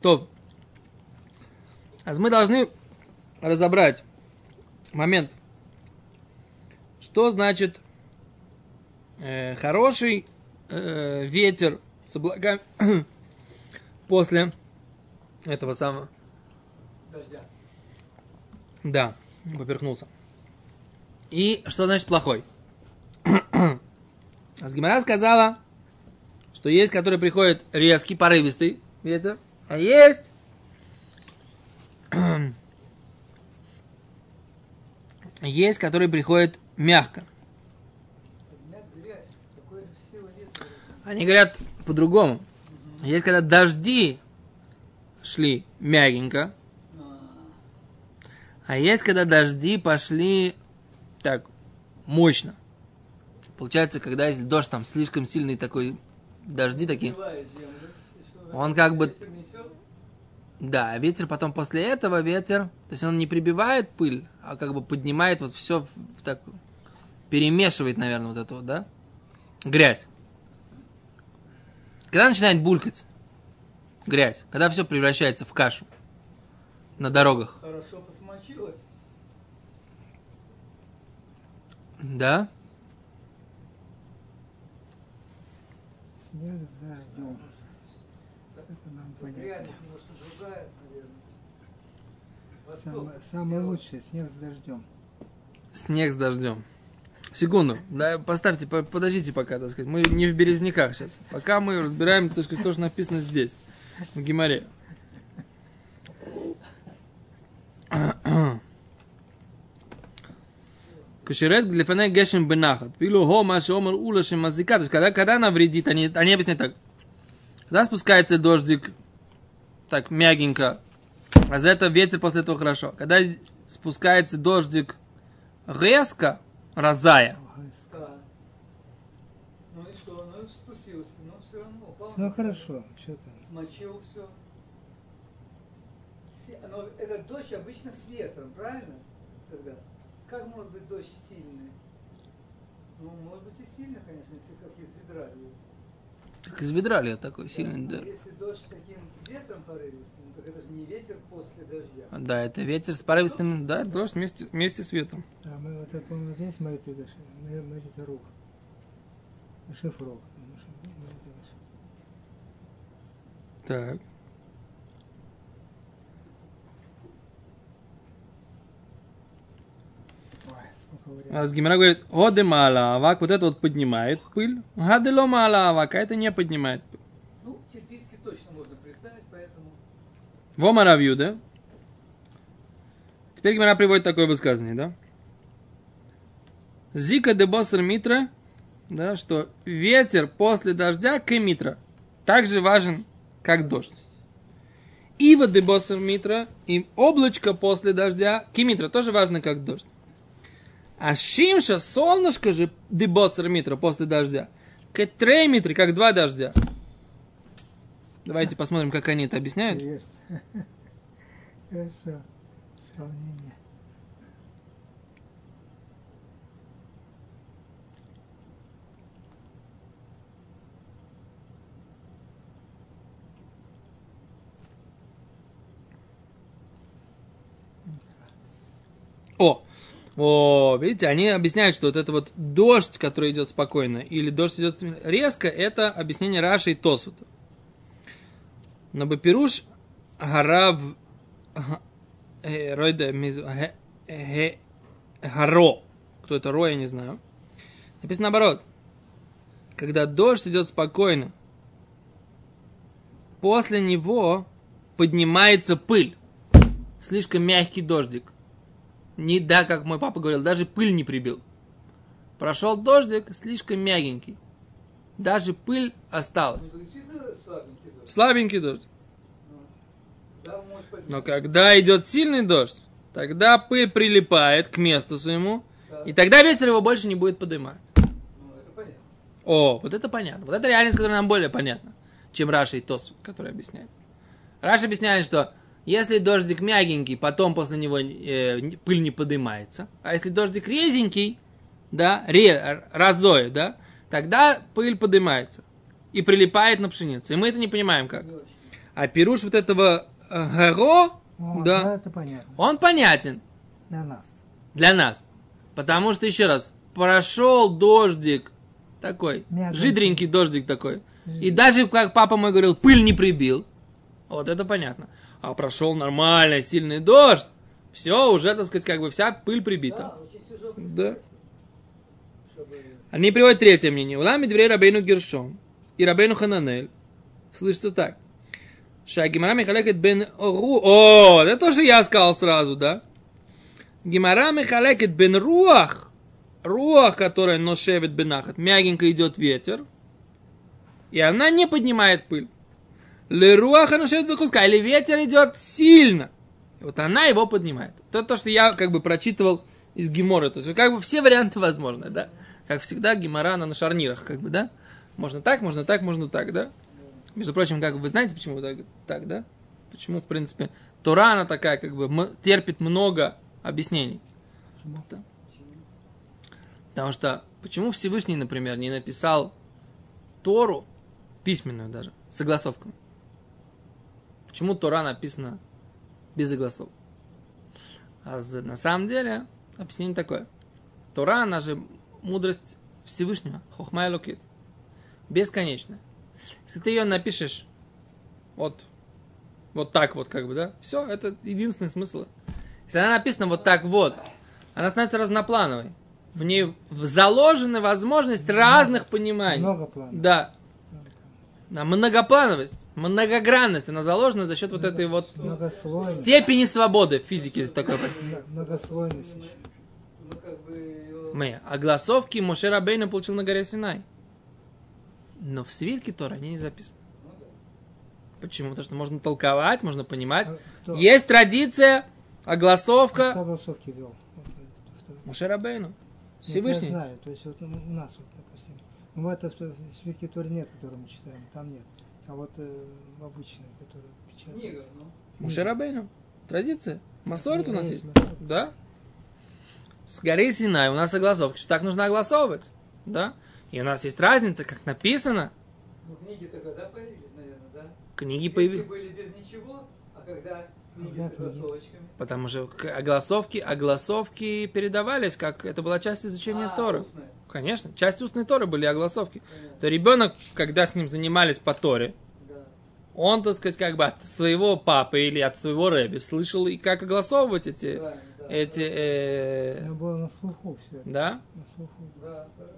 То. А мы должны разобрать момент, что значит э, хороший э, ветер с облаками после этого самого Дождя. Да, поперхнулся. И что значит плохой? Асгимара сказала, что есть, который приходит резкий, порывистый ветер, а есть есть, который приходит мягко. Они говорят по-другому. Есть, когда дожди шли мягенько, А, есть, когда дожди пошли так мощно. Получается, когда если дождь там слишком сильный такой, дожди такие, Он как бы- Да, ветер потом после этого ветер, то есть он не прибивает пыль, а как бы поднимает вот все в, в так, перемешивает, наверное, вот это вот, да? Грязь. Когда начинает булькать грязь, когда все превращается в кашу на дорогах, Хорошо посмочилось. да? Снег с дождем. Это нам понятно. немножко другая, наверное. Восток. Самое, лучшее снег с дождем. Снег с дождем. Секунду, да, поставьте, по- подождите пока, так сказать. Мы не в Березняках сейчас. Пока мы разбираем, так сказать, то, что написано здесь, в Гимаре. Кашерет глифанай гешем бенахат. Вилу хо маша омар ула мазика. То есть, когда, когда она вредит, они, они объясняют так. Когда спускается дождик так мягенько, а за это ветер после этого хорошо. Когда спускается дождик резко, разая, А. Ну и что? Ну и спустился. Но все равно упал. Ну хорошо, что там. Смочил все. Но этот дождь обычно с ветром, правильно? Тогда. Как может быть дождь сильный? Ну, может быть и сильно, конечно, если как из ведра льет. Как из ведра ли такой сильный Да, да. Если дождь таким ветром порывистым, так это же не ветер после дождя. Да, это ветер с порывистым, да, дождь вместе, вместе с ветром. А мы вот так помню, здесь смотри, ты говоришь, мы мы это рух. Так. А с Гимара говорит, оды мала авак, вот это вот поднимает пыль, гадыло мала авак, а это не поднимает пыль. Ну, теоретически точно можно представить, поэтому... Вомаравью, да? Теперь Гимара приводит такое высказывание, да? Зика де босер митра, да, что ветер после дождя к митра также важен, как дождь. Ива де босер митра и облачко после дождя к митра тоже важно, как дождь. А шимша, солнышко же де босер митра после дождя, к митре, как два дождя. Давайте посмотрим, как они это объясняют. Хорошо. Сравнение. О, видите, они объясняют, что вот это вот дождь, который идет спокойно, или дождь идет резко, это объяснение Раши и Тосфута. Но Бапируш Гарав э, Ройда Харо. Кто это Ро, я не знаю. Написано наоборот. Когда дождь идет спокойно, после него поднимается пыль. Слишком мягкий дождик. Не да, как мой папа говорил, даже пыль не прибил. Прошел дождик, слишком мягенький. Даже пыль осталась. Ну, слабенький дождь. Поднять. Но когда идет сильный дождь, тогда пыль прилипает к месту своему, и тогда ветер его больше не будет поднимать. Ну. О, вот это понятно. Вот это реальность, которая нам более понятна, чем Раши и Тосафот, который объясняет. Раши объясняет, что если дождик мягенький, потом после него э, пыль не поднимается, а если дождик резенький, да, ре, разой, да, тогда пыль поднимается и прилипает на пшеницу. И мы это не понимаем как. А пируш вот этого э, гаро, О, да, это понятно. он понятен Для нас. для нас. Потому что, еще раз, прошел дождик такой, Мягонький. жидренький дождик такой. И даже, как папа мой говорил, пыль не прибил. Вот это понятно. А прошел нормально, сильный дождь. Все, уже, так сказать, как бы вся пыль прибита. Да. Они приводят третье мнение. Улами дверей Рабейну Гершон и Рабейну Хананель. Слышится так. Шагимара Михалекет бен Ру... О, это то, что я сказал сразу, да? Гимара Михалекет бен Руах. Руах, которая ношевит бенахат. Мягенько идет ветер. И она не поднимает пыль. Леруаха ношевит бехуска. Или ветер идет сильно. И вот она его поднимает. Это то, что я как бы прочитывал из Гимора. То есть как бы все варианты возможны, да? Как всегда, она на шарнирах, как бы, да? Можно так, можно так, можно так, да? Между прочим, как бы вы знаете, почему так, так, да? Почему, в принципе, Тора, она такая, как бы, терпит много объяснений. Потому что, почему Всевышний, например, не написал Тору, письменную даже, согласовками? Почему Тора написана без согласовок? А на самом деле, объяснение такое. Тора, она же мудрость Всевышнего, хохмай лукит, бесконечная. Если ты ее напишешь вот, вот так вот, как бы, да, все, это единственный смысл. Если она написана вот так вот, она становится разноплановой. В ней заложена возможность разных пониманий. Много планов. Да. Да, многоплановость, многогранность, она заложена за счет вот этой вот степени свободы в физике. Да, Многослойность еще. Ну, как бы... Мы. А голосовки Моше Рабейна получил на горе Синай. Но в свитке Тора они не записаны. ну. Почему? Потому что можно толковать, можно понимать. А кто- Есть традиция, Кто огласовка голосовки вел? Вот, кто- Моше Рабейну. Нет, Всевышний. Я знаю, то есть вот у нас вот. Ну, это в Торе нет, который мы читаем, там нет. А вот э, которая печатается. Книга, ну. Моше Рабейну. Традиция. Масорит у нас есть. Масорет. Да? С горы Синай у нас огласовки, что так нужно огласовывать. Да? И у нас есть разница, как написано. Ну, книги-то когда появились, наверное, да? Книги появились. были без ничего, а когда книги Когда с книги? согласовочками. Потому что огласовки, огласовки передавались, как это была часть изучения А, Торы. устная. Конечно, часть устной Торы были огласовки. Понятно. То ребенок, когда с ним занимались по Торе, Да. он, так сказать, как бы от своего папы или от своего рэби слышал, и как огласовывать эти, Правильно, да. эти, э, У меня было на слуху все. да? На слуху. Да, хорошо.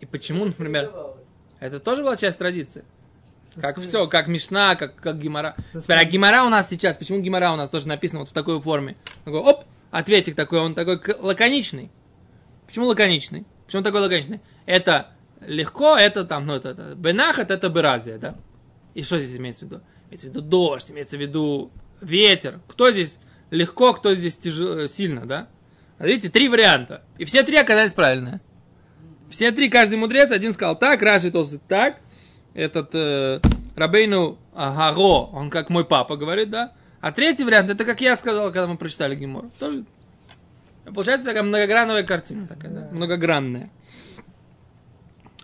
И почему, например, это тоже была часть традиции. Со Как все, как Мишна, как, как Гимара. Со Теперь, а Гимара у нас сейчас, почему Гимара у нас тоже написано вот в такой форме? Такой, оп, ответик такой, он такой лаконичный. Почему лаконичный? Почему такой лаконичный? Это легко, это там, ну, это, это бенахат, это беразия, да? И что здесь имеется в виду? Имеется в виду дождь, имеется в виду ветер. Кто здесь легко, кто здесь тяжело, сильно, да? Видите, три варианта. И все три оказались правильные. Все три, каждый мудрец, один сказал так, Раши Толстый так, этот э, Рабейну Агаро, он как мой папа говорит, да? А третий вариант, это как я сказал, когда мы прочитали Гимор. Тоже. Получается такая многогранная картина, такая, да? многогранная.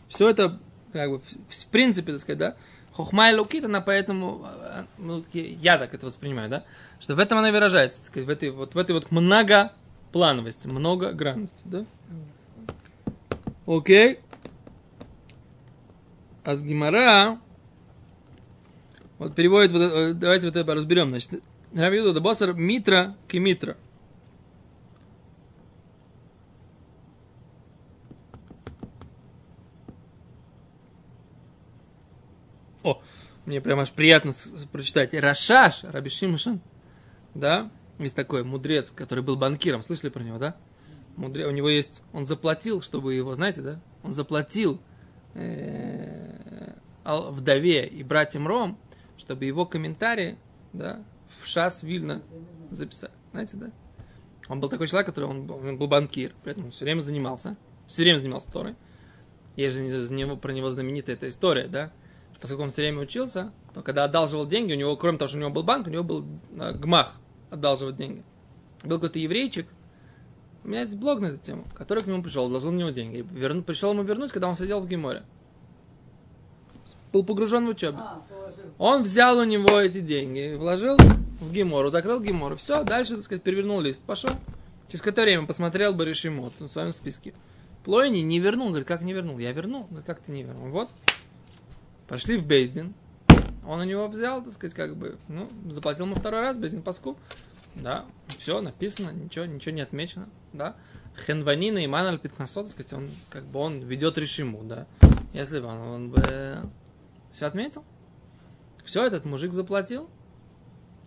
Все это, как бы, в, принципе, так сказать, да? Хохма и лукит, она поэтому, э, ну, я так это воспринимаю, да? Что в этом она выражается, так сказать, в этой вот, в этой вот многоплановости, многогранности, да? Окей. А вот переводит, вот, э, давайте вот это разберем, значит, Рабиуда да Басар Митра Кемитра. О, мне прям аж приятно прочитать. Рашаш, Раби Шимшин, да, есть такой мудрец, который был банкиром, слышали про него, да? Мудре... У него есть, он заплатил, чтобы его, знаете, да? Он заплатил э, вдове и братьям Ром, чтобы его комментарии, да, в шас Вильна записали. Знаете, да? Он был такой человек, который он, был- он был банкир, при этом он все время занимался, все время занимался Торой. Есть же про него знаменитая эта история, да? Поскольку он все время учился, то когда одалживал деньги, у него, кроме того, что у него был банк, у него был э, гмах одалживать деньги. Был какой-то еврейчик, у меня есть блог на эту тему, который к нему пришел, одолжил у него деньги. Верну- пришел ему вернуть, когда он сидел в Геморе. был погружен в учебу. А. Он взял у него эти деньги, вложил в Гемору, закрыл Гемору. Все, дальше, так сказать, перевернул лист, пошел. Через какое-то время посмотрел Баришимот в своем списке. Плойни не вернул. Говорит, как не вернул? Я вернул. Говорит, как ты не вернул? Вот. Пошли в Бездин. Он у него взял, так сказать, как бы, ну, заплатил ему второй раз, Бездин паску. Да, все написано, ничего, ничего не отмечено, да. Хенванина и Маналь Питкнасо, так сказать, он, как бы, он ведет решиму, да. Если бы он, он бы все отметил. Все, этот мужик заплатил.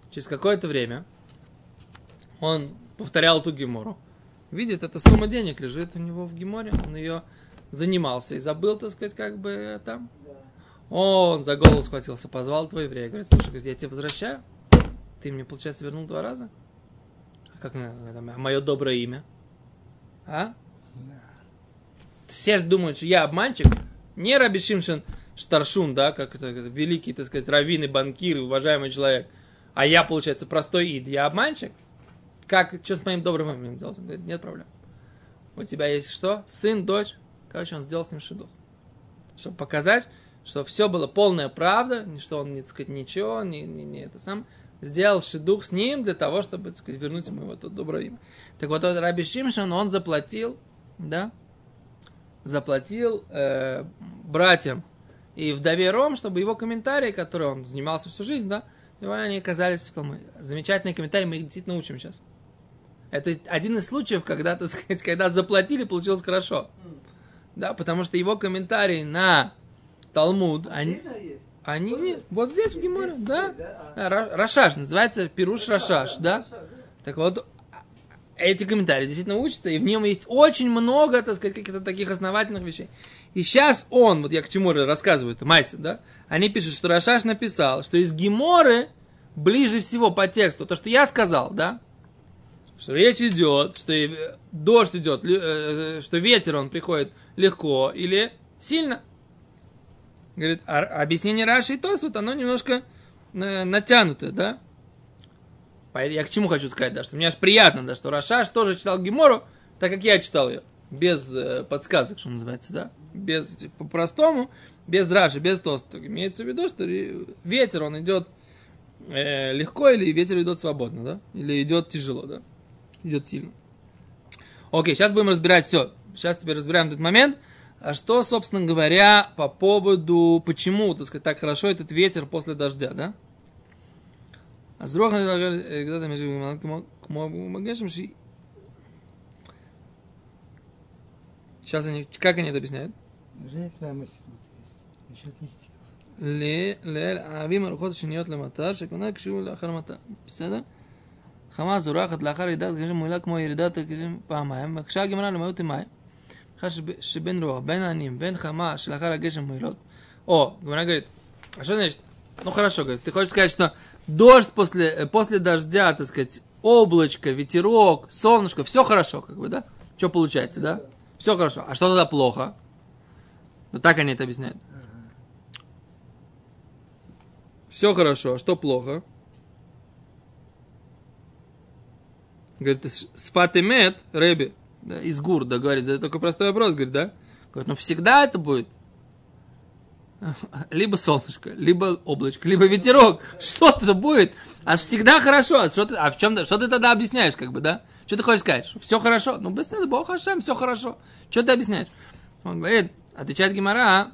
Через какое-то время он повторял ту гемору. Видит, эта сумма денег лежит у него в геморе. Он ее занимался и забыл, так сказать, как бы там. Да. Он за голову схватился, позвал твой еврея. Говорит, слушай, я тебе возвращаю. Ты мне, получается, вернул два раза? А как это, а мое доброе имя? А? Все же думают, что я обманщик. Не Раби Шимшин Штаршун, да, как это, великий, так сказать, раввин и банкир, и уважаемый человек. А я, получается, простой ид. Я обманщик? Как, что с моим добрым именем делать? Он говорит, нет проблем. У тебя есть что? Сын, дочь. Короче, он сделал с ним шидух. Чтобы показать, что все было полная правда, что он, не сказать, ничего, не, не, не это сам. Сделал шидух с ним для того, чтобы, так сказать, вернуть ему его то доброе имя. Так вот, этот Раби Шимшин, он заплатил, да, заплатил э, братьям и вдове Ром, чтобы его комментарии, которые он занимался всю жизнь, да, его они оказались в том. Замечательные комментарии, мы их действительно учим сейчас. Это один из случаев, когда, так сказать, когда заплатили, получилось хорошо. Да, потому что его комментарии на Талмуд, они, они не, вот здесь в Гиморе, да, Ра- Рашаш, называется Пируш Рашаш, да? Так вот, эти комментарии действительно учатся, и в нем есть очень много, так сказать, каких-то таких основательных вещей. И сейчас он, вот я к чему рассказываю, это Майси, да? Они пишут, что Рашаш написал, что из Геморы ближе всего по тексту, то, что я сказал, да? Что речь идет, что э, дождь идет, э, э, что ветер он приходит легко или сильно. Говорит, а объяснение Раши и Тос, вот оно немножко э, натянутое, да? Я к чему хочу сказать, да, что мне аж приятно, да, что Рашаш тоже читал Гемору, так как я читал ее, без э, подсказок, что называется, да, без, по-простому, без Раши, без Тоста. Имеется в виду, что ветер, он идет э, легко или ветер идет свободно, да, или идет тяжело, да, идет сильно. Окей, сейчас будем разбирать все. Сейчас теперь разбираем этот момент. А что, собственно говоря, по поводу, почему, так сказать, так хорошо этот ветер после дождя, да? אז רוח נגדת המשק כמו, כמו בגשם שהיא... Сейчас они, как они это объясняют? Неужели твоя мысль тут есть? Насчет не стихов. לאל אהבים הרוחות השניות למטר, שכונה קשור לאחר מטר. בסדר? חמה זורחת לאחר ירידת גשם מועילה כמו ירידת הגשם פעמיים, בקשה הגמרא למהות מים. шибен руа, бен аним, бен хама, шелахар агешем муилот. О, Гумара говорит, а что значит? Ну хорошо, говорит, ты хочешь сказать, что дождь после, после дождя, так сказать, облачко, ветерок, солнышко, все хорошо, как бы, да? Что получается, да? Все хорошо. А что тогда плохо? Ну так они это объясняют. Все хорошо, а что плохо? Говорит, спатимет, Рэби, да, из гур, говорит, это такой простой вопрос, говорит, да? Говорит, ну всегда это будет либо солнышко, либо облачко, либо ветерок. Что-то будет. А всегда хорошо. А, что ты, а в чем что ты тогда объясняешь, как бы, да? Что ты хочешь сказать? Что все хорошо. Ну, быстро, Бог Хашем, все хорошо. Что ты объясняешь? Он говорит, отвечает Гимара,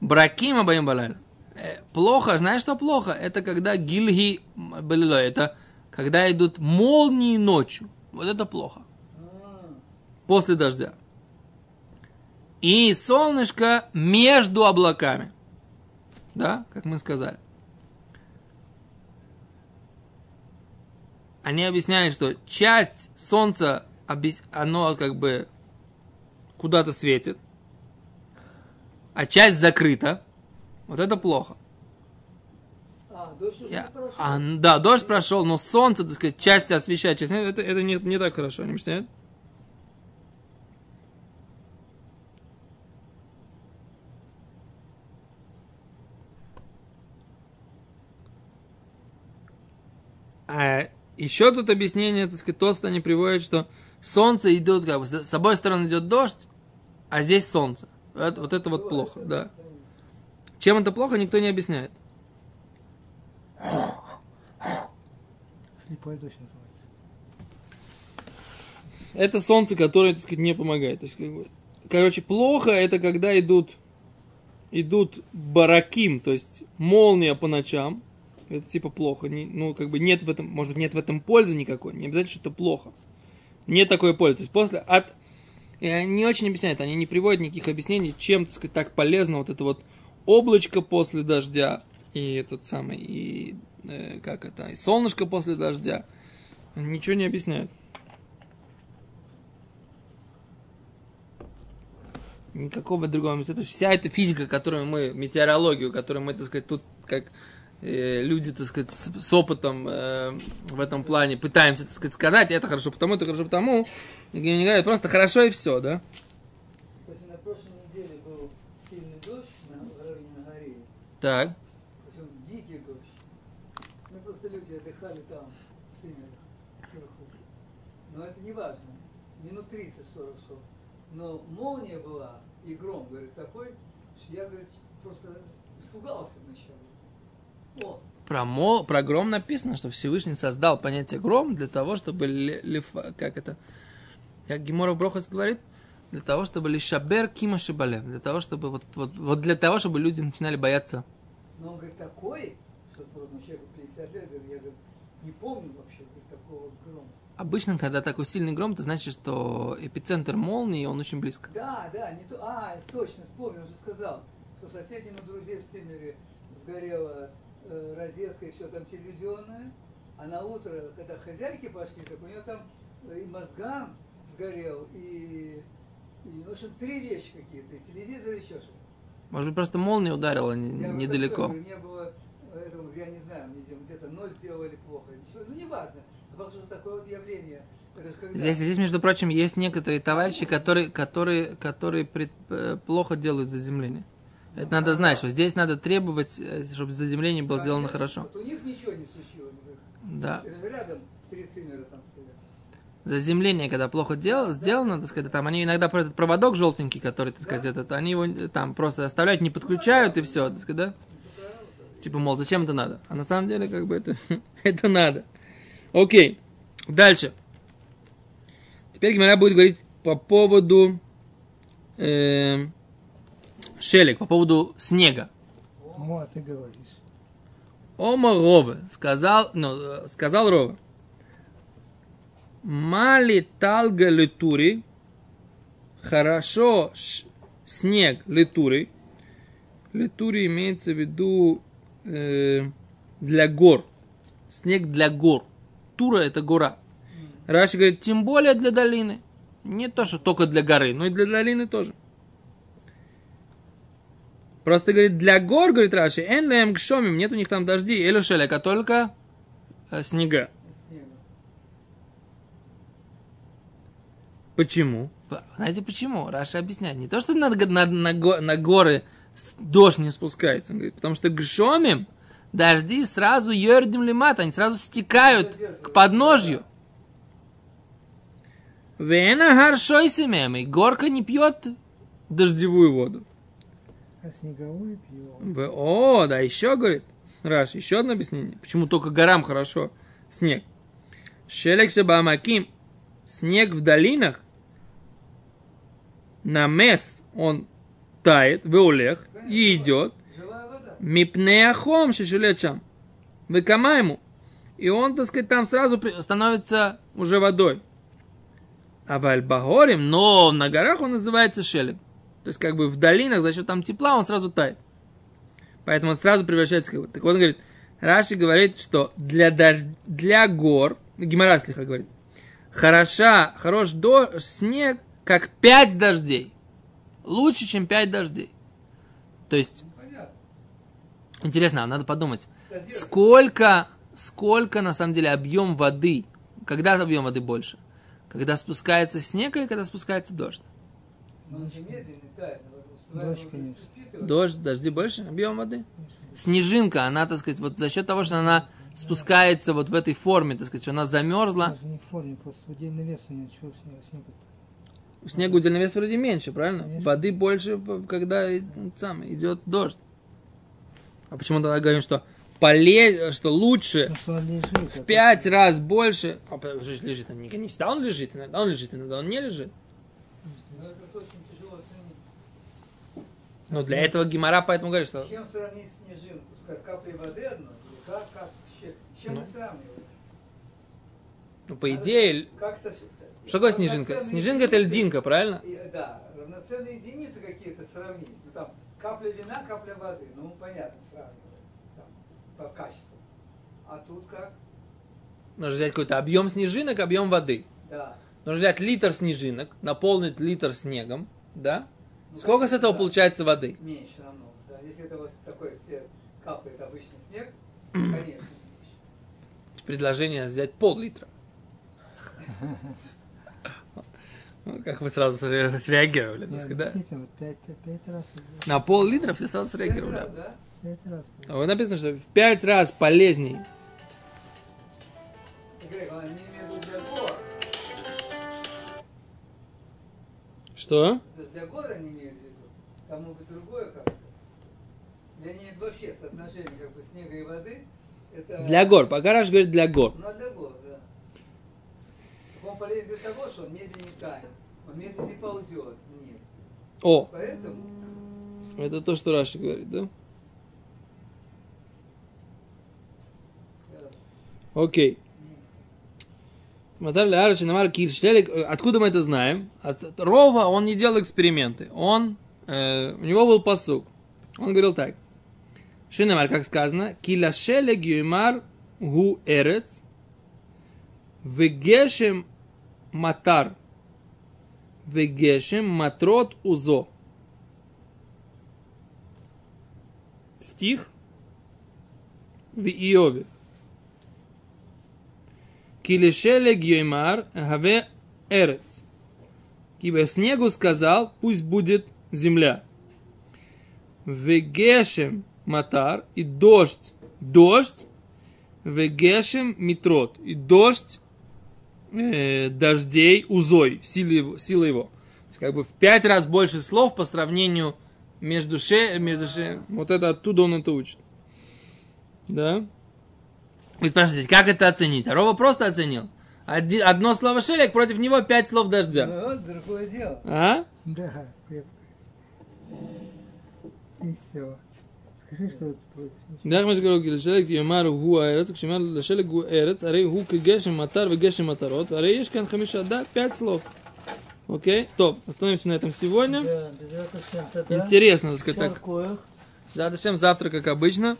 Бракима Баим Балайла. Э, Плохо, знаешь, что плохо? Это когда гильги это когда идут молнии ночью. Вот это плохо. После дождя. И солнышко между облаками. Да, как мы сказали. Они объясняют, что часть солнца, оно как бы куда-то светит, а часть закрыта. Вот это плохо. А, дождь уже Я- прошел. а, да, дождь прошел, но солнце, так сказать, часть освещает, часть нет. Это, это не, не так хорошо, они объясняют? А еще тут объяснение, так сказать, Тост они приводят, что солнце идет, как бы, с с обоей стороны идет дождь, а здесь солнце. Это- вот это вот плохо, да. Чем это плохо, никто не объясняет. Слепой дождь называется. Это солнце, которое, так сказать, не помогает. То есть, как бы, короче, плохо это когда идут, идут бараким, то есть молния по ночам. Это типа плохо. Не, ну, как бы нет в этом, может быть, нет в этом пользы никакой. Не обязательно, что это плохо. Нет такой пользы. То есть после от и они очень объясняют, они не приводят никаких объяснений, чем, так сказать, так полезно вот это вот облачко после дождя и этот самый, и э, как это, и солнышко после дождя. Ничего не объясняют. Никакого другого места. То есть вся эта физика, которую мы, метеорологию, которую мы, так сказать, тут как люди, так сказать, с, опытом э, в этом плане пытаемся, так сказать, сказать, это хорошо потому, это хорошо потому, и не говорят, просто хорошо и все, да? То есть на прошлой неделе был сильный дождь на районе на горе. Так. Причем дикий дождь. Ну просто люди отдыхали там, в Симерах, вверху. Но это не важно. Минут 30-40 шел. Но молния была и гром, говорит, такой, что я, говорит, просто испугался вначале. Про, мол, про гром написано, что Всевышний создал понятие гром для того, чтобы лифа- как это, как Гемора Брохас говорит, для того, чтобы лишабер кима шибалев, для того, чтобы вот, вот, вот для того, чтобы люди начинали бояться. но он говорит, такой, что человеку 50 лет, я говорит, не помню вообще говорит, такого грома. Обычно, когда такой сильный гром, это значит, что эпицентр молнии, он очень близко. Да, да, не то. А, точно, вспомнил, уже сказал, что соседнему друзей в Тимере сгорела э, розетка, еще там телевизионная, а на утро, когда хозяйки пошли, так у нее там э, и мозган сгорел, и, и, в общем, три вещи какие-то, и телевизор, и еще что-то. Может быть, просто молния ударила Я недалеко. «Хорошо, говорю, Не было, этого, я не знаю, где-то ноль сделали плохо, ничего, ну, неважно. Факт, что такое вот явление, когда... Здесь, здесь, между прочим, есть некоторые товарищи, которые, которые, которые пред- э, плохо делают заземление. Это надо знать, что здесь надо требовать, э, чтобы заземление было сделано хорошо. Вот у них ничего не случилось. Да. Рядом три цимера там стоят. Заземление, когда плохо дел, сделано, так сказать, там они иногда про этот проводок желтенький, который, так сказать, этот, они его там просто оставляют, не подключают и все, так сказать, да? Типа, мол, зачем это надо? А на самом деле, как бы это, это надо. Окей. Дальше. Теперь Гимара будет говорить по поводу э, шелек, по поводу снега. Ну, а ты говоришь. Ома Рове, сказал, ну, э, сказал Рове. Мали талга литури, хорошо ш- снег литури. Литури имеется в виду э, для гор. Снег для гор. Тура это гора. Раши говорит, тем более для долины. Не то, что только для горы, но и для долины тоже. Просто говорит, для гор, говорит Раши, эн лэм гшомим, нет у них там дождей, или шелека, только э, снега. Почему? Знаете почему? Раша объясняет. Не то, что на, на, на, на горы дождь не спускается. Он говорит, потому что гшомим дожди сразу ердим лимат, они сразу стекают к подножью. Вена гаршой семем, и горка не пьет дождевую воду. А снеговой пьет. В- О, да, еще, говорит Раш, еще одно объяснение. Почему только горам хорошо снег? Шелек шабамаким, снег в долинах, на мес он тает, в улех, и идет, мипнеахом шишелечам, выкамайму, и он, так сказать, там сразу становится уже водой. А в Альбагорим, но на горах он называется шелег. То есть, как бы в долинах за счет там тепла он сразу тает. Поэтому он сразу превращается в воду. Так вот, он говорит, Раши говорит, что для, дождь, для гор, Гимараслиха говорит, хороша, хорош до, снег, как пять дождей. Лучше, чем пять дождей. То есть, Понятно. интересно, а надо подумать, Задержка. сколько, сколько на самом деле объем воды, когда объем воды больше? Когда спускается снег или когда спускается дождь? Дождь, конечно. впитывать. Дождь, дожди больше объем воды? Снежинка, она, так сказать, вот за счет того, что она спускается вот в этой форме, так сказать, что она замерзла, Даже не в форме, просто удельный вес у него. Чего снега, снега у снега удельный вес вроде меньше, правильно? Конечно. Воды больше, когда и- сам идет дождь. А почему тогда говорим, что полез, что лучше что он лежит. в пять раз больше? А лежит, он не, не всегда он лежит, иногда он лежит, иногда он не лежит. Но это очень тяжело оценить. Но для этого Гимара поэтому говорит, что чем сравнить снежинку? С каплей воды одной? Или как, как, с чем Ну. мы сравниваем? ну, по идее, Как-то... что такое снежинка? Снежинка это льдинка, правильно? И, да, равноценные единицы какие-то сравнить. Ну там капля вина, капля воды. Ну понятно, сравнивать. Там, по качеству. А тут как? Нужно взять какой-то объем снежинок, объем воды. Да. Нужно взять литр снежинок, наполнить литр снегом, да? Ну, Сколько с этого получается воды? Меньше намного, да. Если это вот такой все капает обычный снег, конечно, меньше. Предложение взять пол-литра. Ну, Как вы сразу сре- среагировали, так сказать, да? действительно, вот пять, пять, пять раз. На пол-литра все сразу среагировали. раз, да? Пять раз. А вот написано, что в пять раз полезней. Грег, он не имеет в виду для гор. Что? Для гор они имеют в виду. Там может быть другое как-то. Для них вообще соотношение как бы снега и воды. Это... Для гор. Пока Раш говорит для гор. Ну, а для гор, да. Так Он полезен для того, что он медленнее тает. Он медленнее ползет вниз. О, Поэтому это то, что Раши говорит, да, Окей. Матар Леара Шинамар Кирштелек. Откуда мы это знаем? Рова он не делал эксперименты. Он, э, у него был посук. Он говорил так. Шинамар, как сказано, Килашелек Юймар Гу Эрец Вегешем Матар Вегешем Матрот Узо. Стих в Иове. Килишелег Йоймар Гаве Эрец. Ибо снегу сказал, пусть будет земля. Вегешем Матар и дождь. Дождь. Вегешем Митрот. И дождь э, дождей узой, силы его. Силы его. Как бы в пять раз больше слов по сравнению между ше, между ше. Вот это оттуда он это учит. Да? Вы спрашиваете, как это оценить? А Рова просто оценил. Один, одно слово шелек, против него пять слов дождя. Ну, вот другое дело. А? Да. И все. Скажи, что это против ничего. говорил Гилшелек, Йомару Гу Аэрец, Кшимар Лешелек Гу Аэрец, Арей Гу Кегешим Матар, Вегешим Матарот, Арей Ешкан Хамиша, да, пять слов. Окей, топ, остановимся на этом сегодня. Интересно, так сказать, так. Завтра, как обычно.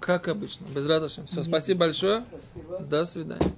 Как обычно. Без радости. Все, спасибо большое. Спасибо. До свидания.